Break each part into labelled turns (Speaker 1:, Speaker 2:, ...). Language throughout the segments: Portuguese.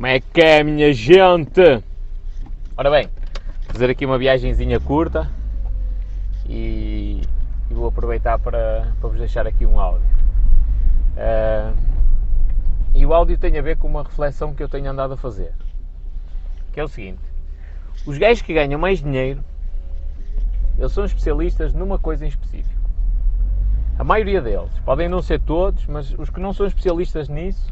Speaker 1: Como é que é, minha gente? Ora bem, fazer aqui uma viagenzinha curta e, e vou aproveitar para, para vos deixar aqui um áudio. Uh, e o áudio tem a ver com uma reflexão que eu tenho andado a fazer. Que é o seguinte: os gajos que ganham mais dinheiro, eles são especialistas numa coisa em específico. A maioria deles, podem não ser todos, mas os que não são especialistas nisso,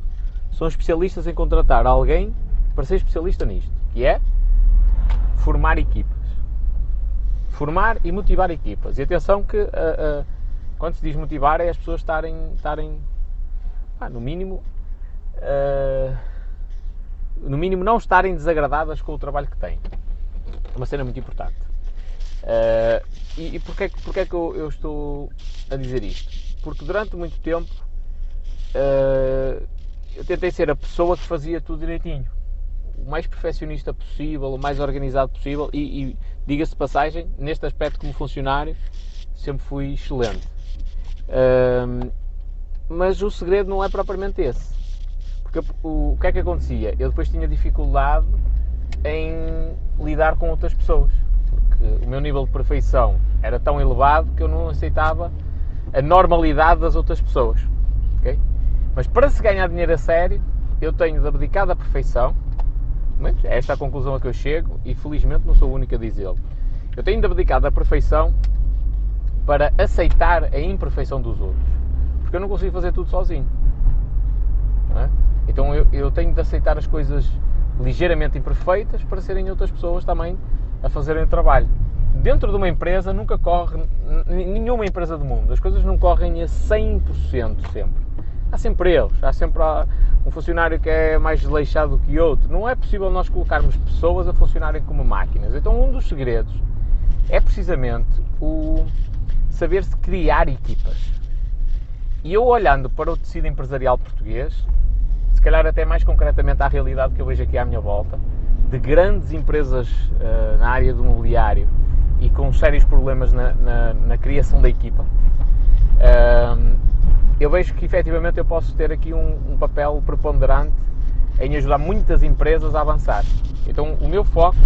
Speaker 1: são especialistas em contratar alguém para ser especialista nisto, que é formar equipas. Formar e motivar equipas. E atenção que uh, uh, quando se diz motivar é as pessoas estarem, estarem ah, no mínimo uh, no mínimo não estarem desagradadas com o trabalho que têm. É uma cena muito importante. E e porquê, porquê é que eu, eu, estou a dizer isto? Porque durante muito tempo uh, eu tentei ser a pessoa que fazia tudo direitinho. O mais perfeccionista possível, o mais organizado possível e, e diga-se passagem, neste aspecto como funcionário, sempre fui excelente. Mas o segredo não é propriamente esse. Porque o, o que é que acontecia? Eu depois tinha dificuldade em lidar com outras pessoas. Porque o meu nível de perfeição era tão elevado que eu não aceitava a normalidade das outras pessoas. Mas para se ganhar dinheiro a sério, eu tenho de abdicar da perfeição. É esta a conclusão a que eu chego e felizmente não sou o único a dizê-lo. Eu tenho de abdicar da perfeição para aceitar a imperfeição dos outros. Porque eu não consigo fazer tudo sozinho. É? Então eu, eu tenho de aceitar as coisas ligeiramente imperfeitas para serem outras pessoas também a fazerem o trabalho. Dentro de uma empresa nunca corre, nenhuma empresa do mundo, as coisas não correm a 100% sempre. Há sempre erros, há sempre um funcionário que é mais desleixado que outro. Não é possível nós colocarmos pessoas a funcionarem como máquinas. Então um dos segredos é precisamente o saber-se criar equipas. E eu olhando para o tecido empresarial português, se calhar até mais concretamente à realidade que eu vejo aqui à minha volta, de grandes empresas uh, na área do mobiliário e com sérios problemas na, na, na criação da equipa, uh, eu vejo que efetivamente eu posso ter aqui um, um, papel preponderante em ajudar muitas empresas a avançar. Então o meu foco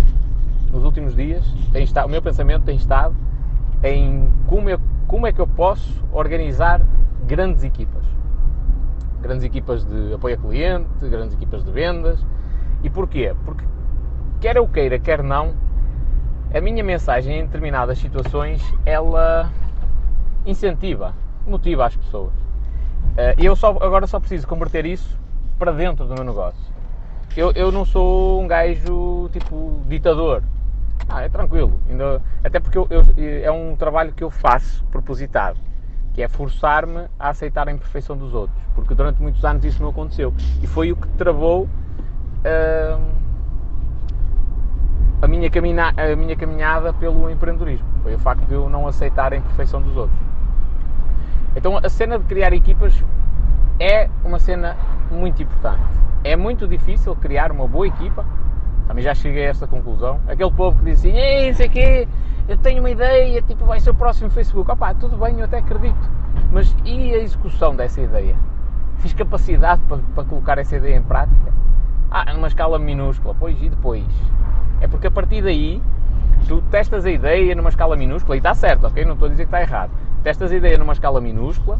Speaker 1: nos últimos dias, tem estado, o meu pensamento tem estado em como, eu, como é que eu posso organizar grandes equipas grandes equipas de apoio a cliente, grandes equipas de vendas. E porquê? Porque quer eu queira, quer não, a minha mensagem em determinadas situações ela incentiva, motiva as pessoas. Eh, e eu só, agora só preciso converter isso para dentro do meu negócio. Eu, eu não sou um gajo tipo ditador. Ah, é tranquilo. Ainda, até porque eu, eu, é um trabalho que eu faço propositado que é forçar-me a aceitar a imperfeição dos outros, porque durante muitos anos isso não aconteceu e foi o que travou uh, a, minha camina a minha caminhada pelo empreendedorismo, foi o facto de eu não aceitar a imperfeição dos outros. Então a cena de criar equipas é uma cena muito importante. É muito difícil criar uma boa equipa, também já cheguei a esta conclusão. Aquele povo que diz assim, ei, eu tenho uma ideia, tipo, vai ser o próximo Facebook. Opá, tudo bem, eu até acredito. Mas e a execução dessa ideia? Fiz capacidade para, para colocar essa ideia em prática? Ah, numa escala minúscula. Pois, e depois? É porque a partir daí, tu testas a ideia numa escala minúscula, e está certo, ok? Não estou a dizer que está errado. Testas a ideia numa escala minúscula,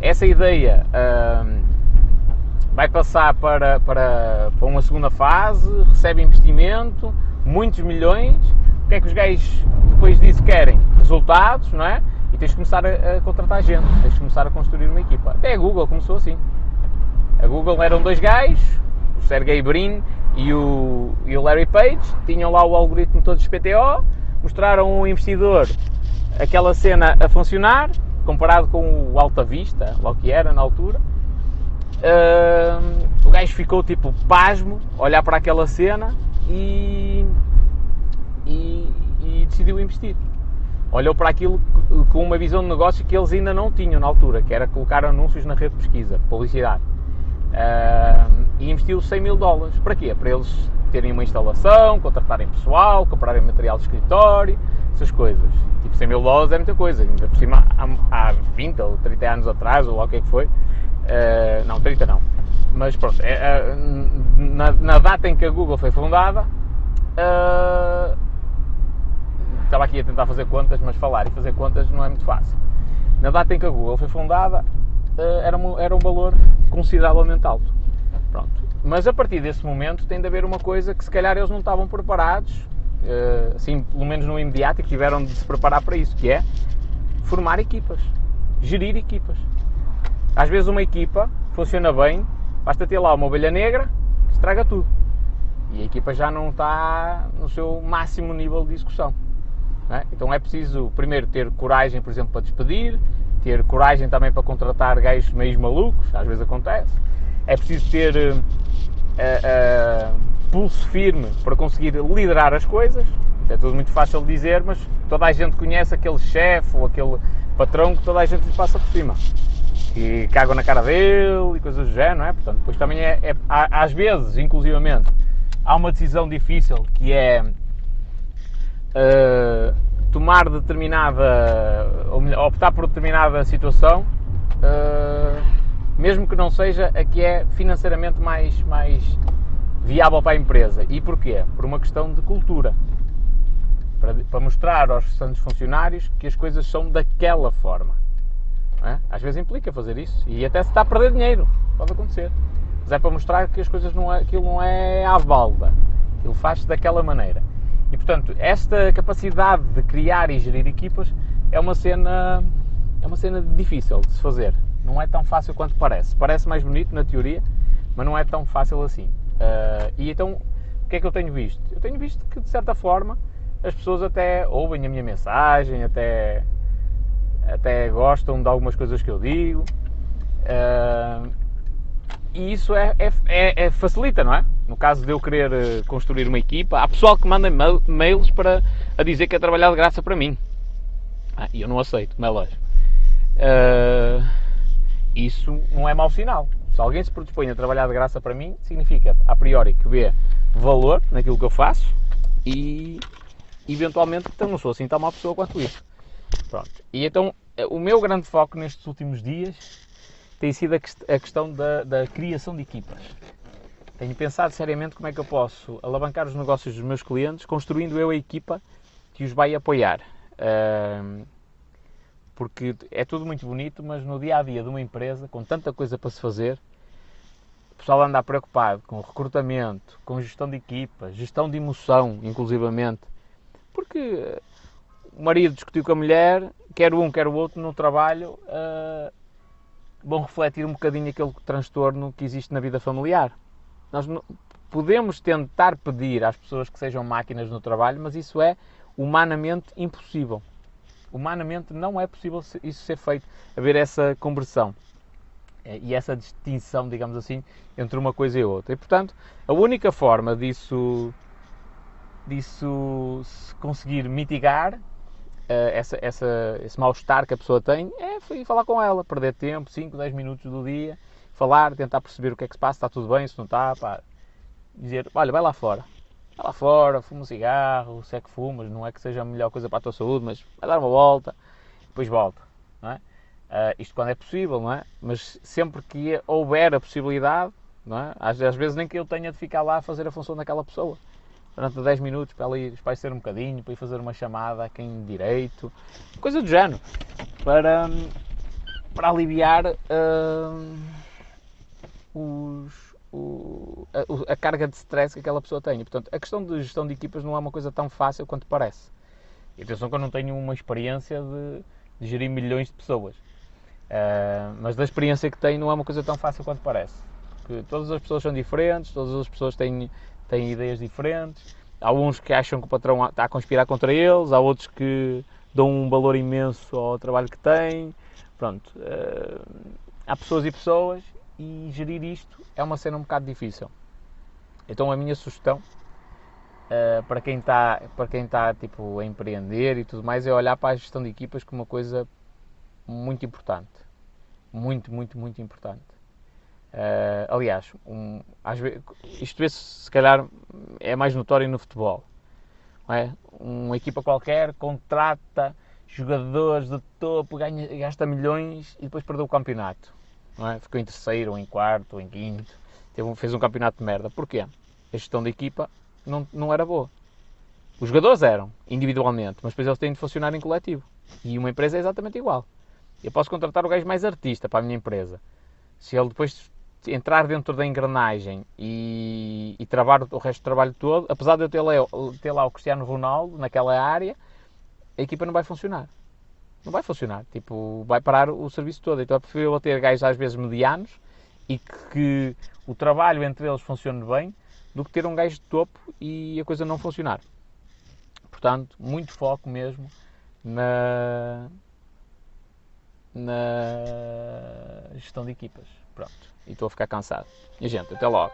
Speaker 1: essa ideia hum, vai passar para, para, para uma segunda fase, recebe investimento, muitos milhões, que é que os gajos depois disso querem? Resultados, não é? E tens de começar a, a, contratar gente, tens de começar a construir uma equipa. Até a Google começou assim. A Google eram dois gajos, o Sergey Brin e o, e o Larry Page, tinham lá o algoritmo todo PTO, mostraram um investidor aquela cena a funcionar, comparado com o Alta Vista, lá que era na altura. Uh, o gajo ficou tipo pasmo, olhar para aquela cena e e, e decidiu investir. Olhou para aquilo com uma visão de negócio que eles ainda não tinham na altura, que era colocar anúncios na rede de pesquisa, publicidade. Uh, e investiu 100 mil dólares. Para quê? Para eles terem uma instalação, contratarem pessoal, comprarem material de escritório, essas coisas. Tipo, 100 mil dólares é muita coisa. Ainda por cima, há, há 20 ou 30 anos atrás, ou lá o que é que foi. Uh, não, 30 não. Mas pronto, é, é, na, na, data em que a Google foi fundada, uh, estava aqui a tentar fazer contas, mas falar e fazer contas não é muito fácil. Na data em que a Google foi fundada, uh, era, um, era um valor consideravelmente alto. Pronto. Mas a partir desse momento tem de haver uma coisa que se calhar eles não estavam preparados, assim, pelo menos no imediato, e que tiveram de se preparar para isso, que é formar equipas, gerir equipas. Às vezes uma equipa funciona bem, basta ter lá uma ovelha negra que estraga tudo. E a equipa já não está no seu máximo nível de execução. É? Então é preciso primeiro ter coragem, por exemplo, para despedir, ter coragem também para contratar gajos meio malucos, às vezes acontece. É preciso ter uh, uh, pulso firme para conseguir liderar as coisas. É tudo muito fácil de dizer, mas toda a gente conhece aquele chefe ou aquele patrão que toda a gente lhe passa por cima e cagam na cara dele e coisas do género, não é? Portanto, depois também é, é às vezes, inclusivamente, há uma decisão difícil que é uh, tomar determinada, ou melhor, optar por determinada situação, uh, mesmo que não seja a que é financeiramente mais, mais viável para a empresa. E porquê? Por uma questão de cultura. Para, para mostrar aos restantes funcionários que as coisas são daquela forma. É? Às vezes implica fazer isso e até se está a perder dinheiro, pode acontecer. Mas é para mostrar que as coisas não é, aquilo não é à balda, aquilo faz-se daquela maneira. E portanto, esta capacidade de criar e gerir equipas é uma cena é uma cena difícil de se fazer. Não é tão fácil quanto parece. Parece mais bonito na teoria, mas não é tão fácil assim. Uh, e então, o que é que eu tenho visto? Eu tenho visto que de certa forma as pessoas até ouvem a minha mensagem, até até gostam de algumas coisas que eu digo. Uh, e isso é, é, é, é, facilita, não é? No caso de eu querer eh, construir uma equipa, há pessoal que manda mails para a dizer que é trabalhar de graça para mim. Ah, e eu não aceito, como é lógico. Uh, isso não é mau sinal. Se alguém se predispõe a trabalhar de graça para mim, significa, a priori, que vê valor naquilo que eu faço e, eventualmente, então não sou assim tão má pessoa quanto isso. Pronto. E então eh, o meu grande foco nestes últimos dias tem sido a, questão da, da, criação de equipas. Tenho pensado seriamente como é que eu posso alavancar os negócios dos meus clientes construindo eu a equipa que os vai apoiar. porque é tudo muito bonito, mas no dia a dia de uma empresa, com tanta coisa para se fazer, pessoal anda preocupado com recrutamento, com gestão de equipas, gestão de emoção, inclusivamente, porque o marido discutiu com a mulher, quer um, quer o outro, no trabalho, uh, vão refletir um bocadinho aquele transtorno que existe na vida familiar. Nós podemos tentar pedir às pessoas que sejam máquinas no trabalho, mas isso é humanamente impossível. Humanamente não é possível isso ser feito, haver essa conversão eh, e essa distinção, digamos assim, entre uma coisa e outra. E portanto, a única forma disso, disso se conseguir mitigar uh, essa, essa, esse mal-estar que a pessoa tem é falar com ela, perder tempo, 5, 10 minutos do dia, falar, tentar perceber o que é que se passa, está tudo bem, se não está, pá, dizer, olha, vai lá fora, vai lá fora, fuma um cigarro, se é que fumas, não é que seja a melhor coisa para a tua saúde, mas vai dar uma volta, depois volta, não é? Uh, isto quando é possível, não é? Mas sempre que houver a possibilidade, não é? Às, às vezes nem que eu tenha de ficar lá a fazer a função daquela pessoa durante 10 minutos para ela ir espairecer um bocadinho, para ir fazer uma chamada a quem direito, coisa do género, para, para aliviar uh, os, o, a, a, carga de stress que aquela pessoa tem. Portanto, a questão de gestão de equipas não é uma coisa tão fácil quanto parece. E atenção que eu não tenho uma experiência de, de gerir milhões de pessoas. Uh, mas da experiência que tenho não é uma coisa tão fácil quanto parece. Porque todas as pessoas são diferentes, todas as pessoas têm têm ideias diferentes. Há uns que acham que o patrão está a conspirar contra eles, há outros que dão um valor imenso ao trabalho que têm. Pronto, uh, há pessoas e pessoas e gerir isto é uma cena um bocado difícil. Então a minha sugestão uh, para quem está para quem está tipo a empreender e tudo mais é olhar para a gestão de equipas como uma coisa muito importante, muito muito muito importante. Uh, aliás, um, vezes, isto se calhar é mais notório no futebol. É? Uma equipa qualquer contrata jogadores de topo, ganha, gasta milhões e depois perdeu o campeonato. É? Ficou em terceiro, ou em quarto, ou em quinto. Teve, fez um campeonato de merda. Porquê? a gestão da equipa não, não era boa. Os jogadores eram, individualmente, mas depois eles têm de funcionar em coletivo. E uma empresa é exatamente igual. Eu posso contratar o gajo mais artista para a minha empresa. Se ele depois entrar dentro da engrenagem e, e travar o resto do trabalho todo, apesar de eu ter lá, ter lá o Cristiano Ronaldo naquela área, a equipa não vai funcionar. Não vai funcionar. Tipo, vai parar o serviço todo. Então é preferível ter gajos às vezes medianos e que, que o trabalho entre eles funcione bem do que ter um gajo de topo e a coisa não funcionar. Portanto, muito foco mesmo na, na gestão de equipas. Pronto. E estou a ficar cansado. E gente, até logo.